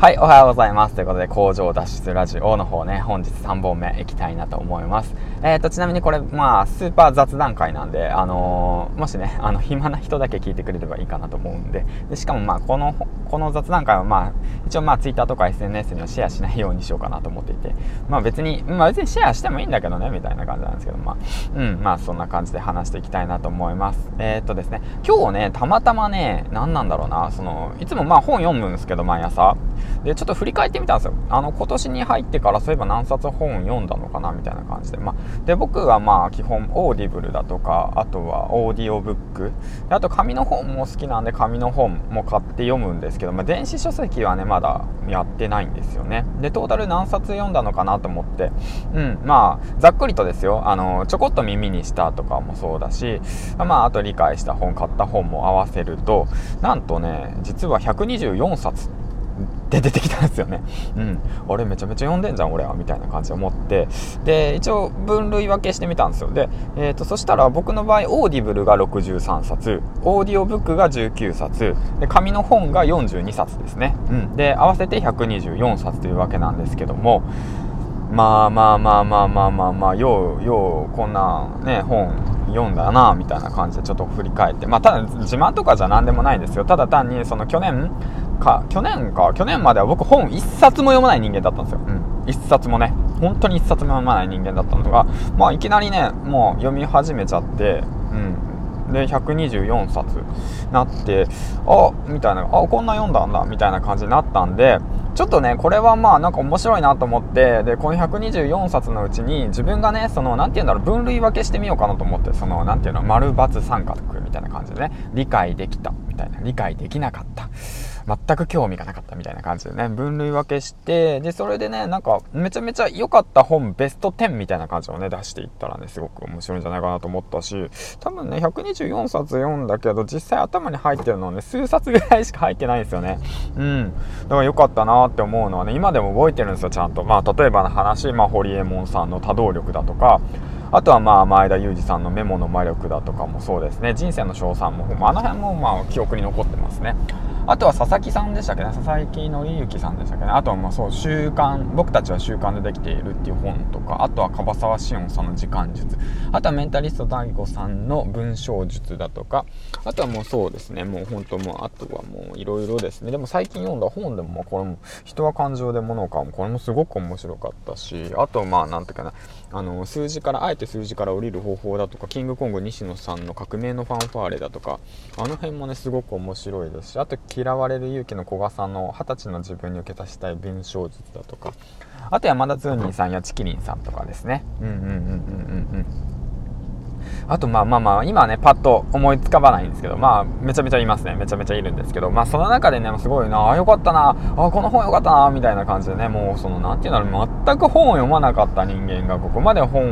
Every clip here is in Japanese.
はい、おはようございます。ということで、工場脱出ラジオの方ね、本日3本目いきたいなと思います。えっ、ー、と、ちなみにこれ、まあ、スーパー雑談会なんで、あのー、もしね、あの、暇な人だけ聞いてくれればいいかなと思うんで、でしかもまあ、この、この雑談会はまあ、一応まあ、Twitter とか SNS にはシェアしないようにしようかなと思っていて、まあ別に、まあ別にシェアしてもいいんだけどね、みたいな感じなんですけど、まあ、うん、まあそんな感じで話していきたいなと思います。えっ、ー、とですね、今日ね、たまたまね、何なんだろうな、その、いつもまあ本読むんですけど、毎朝。で、ちょっと振り返ってみたんですよ。あの、今年に入ってからそういえば何冊本読んだのかなみたいな感じで。まあ、で、僕はまあ基本オーディブルだとか、あとはオーディオブック。あと紙の本も好きなんで紙の本も買って読むんですけど、まあ、電子書籍はね、まだやってないんですよね。で、トータル何冊読んだのかなと思って、うん、まあ、ざっくりとですよ。あの、ちょこっと耳にしたとかもそうだし、まあ、あと理解した本、買った本も合わせると、なんとね、実は124冊で出てきたんですよね。うん。あれめちゃめちゃ読んでんじゃん俺はみたいな感じで思って。で、一応分類分けしてみたんですよ。で、えっ、ー、と、そしたら僕の場合、オーディブルが63冊、オーディオブックが19冊、で、紙の本が42冊ですね。うん。で、合わせて124冊というわけなんですけども、まあまあまあまあまあまあまあ、よう、よう、こんなね、本読んだな、みたいな感じでちょっと振り返って。まあ、ただ自慢とかじゃ何でもないんですよ。ただ単に、その去年、か、去年か、去年までは僕本一冊も読まない人間だったんですよ。うん。一冊もね。本当に一冊も読まない人間だったのが、まあいきなりね、もう読み始めちゃって、うん。で、124冊なって、あ、みたいな、あ、こんな読んだんだ、みたいな感じになったんで、ちょっとね、これはまあなんか面白いなと思って、で、この124冊のうちに自分がね、その、なんて言うんだろう、分類分けしてみようかなと思って、その、なんていうの、丸×三角みたいな感じでね、理解できた、みたいな、理解できなかった。全く興味がなかったみたいな感じでね、分類分けして、で、それでね、なんか、めちゃめちゃ良かった本ベスト10みたいな感じをね、出していったらね、すごく面白いんじゃないかなと思ったし、多分ね、124冊読んだけど、実際頭に入ってるのはね、数冊ぐらいしか入ってないんですよね。うん。だから良かったなって思うのはね、今でも覚えてるんですよ、ちゃんと。まあ、例えばの話、まあ、ホリエモンさんの多動力だとか、あとはまあ前田裕二さんのメモの魔力だとかもそうですね。人生の賞賛も、あ、の辺もまあ記憶に残ってますね。あとは佐々木さんでしたっけね。佐々木紀之さんでしたっけね。あとはまあそう習慣僕たちは習慣でできているっていう本とかあとは樺沢志音さんの時間術。あとはメンタリスト DAIGO さんの文章術だとか。あとはもうそうですね。もう本当もうあとはもういろいろですね。でも最近読んだ本でもこれも人は感情で物を買うこれもすごく面白かったしあとまあなんていうかな。あの数字からあえて数字から降りる方法だとかキングコング西野さんの革命のファンファーレだとかあの辺もねすごく面白いですしあと嫌われる勇気の古賀さんの二十歳の自分に受け足したい文章術だとかあと山田ズーニーさんやチキリンさんとかですねうんうんうんうんうんうんあとまあまあまあ、今はね、パッと思いつかばないんですけど、まあ、めちゃめちゃいますね。めちゃめちゃいるんですけど、まあ、その中でね、すごいな、あ、よかったな、あ、この本よかったな、みたいな感じでね、もう、その、なんていうんだろう、全く本を読まなかった人間が、ここまで本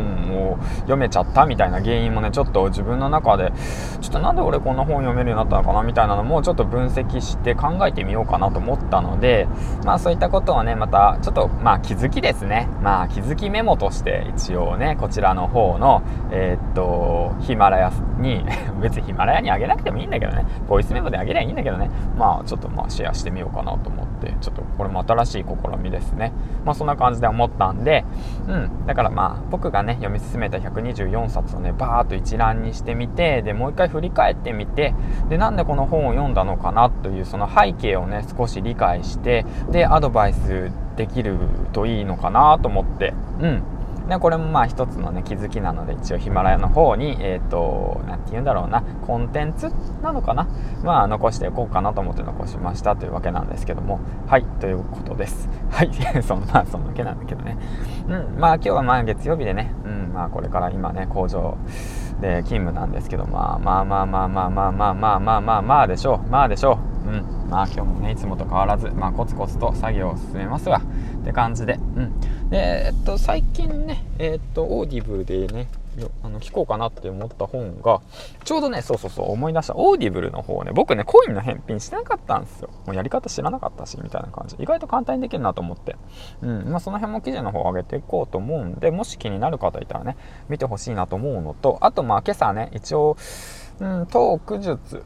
を読めちゃったみたいな原因もね、ちょっと自分の中で、ちょっとなんで俺こんな本読めるようになったのかな、みたいなのも、ちょっと分析して考えてみようかなと思ったので、まあ、そういったことをね、また、ちょっと、まあ、気づきですね。まあ、気づきメモとして、一応ね、こちらの方の、えー、っと、ヒマラヤに 別にヒマラヤにあげなくてもいいんだけどね。ボイスメモであげりゃいいんだけどね。まあちょっとまあシェアしてみようかなと思って。ちょっとこれも新しい試みですね。まあそんな感じで思ったんで。うん。だからまあ僕がね読み進めた124冊をねバーっと一覧にしてみてでもう一回振り返ってみてでなんでこの本を読んだのかなというその背景をね少し理解してでアドバイスできるといいのかなと思って。うん。でこれもまあ一つのね気づきなので一応ヒマラヤの方にえっ、ー、と何て言うんだろうなコンテンツなのかなまあ残していこうかなと思って残しましたというわけなんですけどもはいということです。はい そんなそんなわけなんだけどね。うんまあ今日はまあ月曜日でねうんまあこれから今ね工場で勤務なんですけどまあまあまあまあまあまあまあまあまあまあまあでしょう。まあでしょう。うん。まあ今日もねいつもと変わらずまあコツコツと作業を進めますわ。って感じで。うん。で、えっと、最近ね、えっと、オーディブルでね、あの聞こうかなって思った本が、ちょうどね、そうそうそう、思い出した。オーディブルの方ね、僕ね、コインの返品してなかったんですよ。もうやり方知らなかったし、みたいな感じ。意外と簡単にできるなと思って。うん、まあ、その辺も記事の方を上げていこうと思うんで、もし気になる方いたらね、見てほしいなと思うのと、あと、まあ、今朝ね、一応、うん、トーク術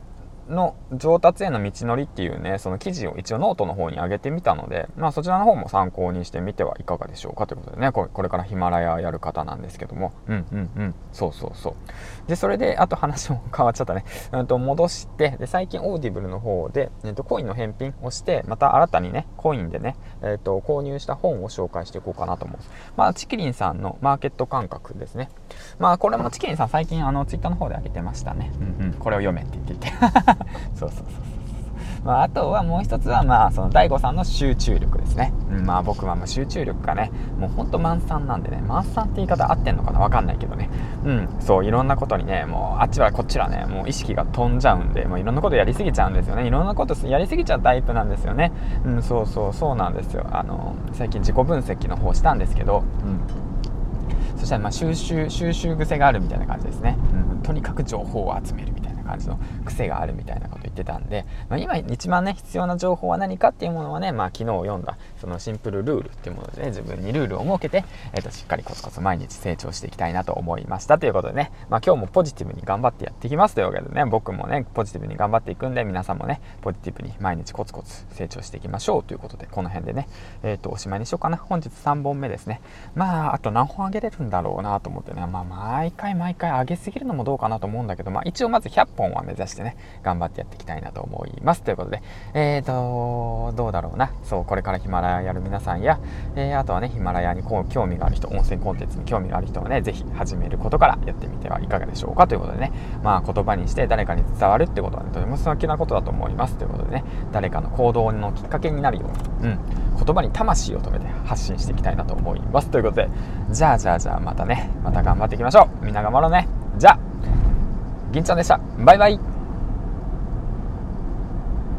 の上達への道のりっていうねその記事を一応ノートの方に上げてみたので、まあ、そちらの方も参考にしてみてはいかがでしょうかということでねこれからヒマラヤやる方なんですけども。うんうんうん。そうそうそう。でそれであと話も変わっちゃったね、うん、と戻してで最近オーディブルの方で、えー、とコインの返品をしてまた新たにねコインでね、えー、と購入した本を紹介していこうかなと思うまあチキリンさんのマーケット感覚ですね。まあこれもチキリンさん最近あのツイッターの方で上げてましたね。うんうん。これを読めって言っていて。そうそうそうそうまあ、あとはもう一つは、まあ、その DAIGO さんの集中力ですね。うん、まあ、僕はもう集中力がね、もうほんと満散なんでね、満散って言い方合ってんのかなわかんないけどね。うん、そう、いろんなことにね、もう、あっちはこっちはね、もう意識が飛んじゃうんで、もういろんなことやりすぎちゃうんですよね。いろんなことやりすぎちゃうタイプなんですよね。うん、そうそう、そうなんですよ。あの、最近自己分析の方したんですけど、うん。そしたら、ま、収集、収集癖があるみたいな感じですね。うん、とにかく情報を集める感じの癖があるみたいなこと言ってたんで、まあ、今一番ね必要な情報は何かっていうものはね、まあ、昨日読んだそのシンプルルールっていうもので、ね、自分にルールを設けて、えー、としっかりコツコツ毎日成長していきたいなと思いました。ということでね、まあ、今日もポジティブに頑張ってやっていきます。というわけでね僕もねポジティブに頑張っていくんで皆さんもねポジティブに毎日コツコツ成長していきましょう。ということでこの辺でね、えー、とおしまいにしようかな。本日3本目ですね。まああと何本あげれるんだろうなと思ってね、まあ、毎回毎回上げすぎるのもどうかなと思うんだけど、まあ、一応まず100本本は目指してね頑張ってやっていきたいなと思います。ということでえーとどうだろうな。そうこれからヒマラヤやる皆さんや、えー、あとはねヒマラヤにこう興味がある人温泉コンテンツに興味がある人はね是非始めることからやってみてはいかがでしょうか。ということでねまあ言葉にして誰かに伝わるってことはねとても素敵なことだと思います。ということでね誰かの行動のきっかけになるように、うん、言葉に魂を込めて発信していきたいなと思います。ということでじゃあじゃあじゃあまたねまた頑張っていきましょう。みんな頑張ろうね。じゃあ。銀ちゃんでした。バイバイ。